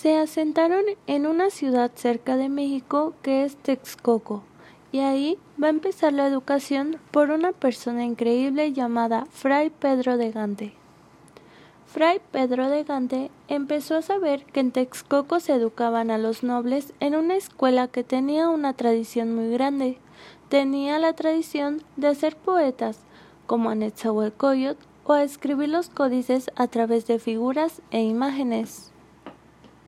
se asentaron en una ciudad cerca de México que es Texcoco, y ahí va a empezar la educación por una persona increíble llamada Fray Pedro de Gante. Fray Pedro de Gante empezó a saber que en Texcoco se educaban a los nobles en una escuela que tenía una tradición muy grande. Tenía la tradición de hacer poetas, como Anetzahualcoyot, o a escribir los códices a través de figuras e imágenes.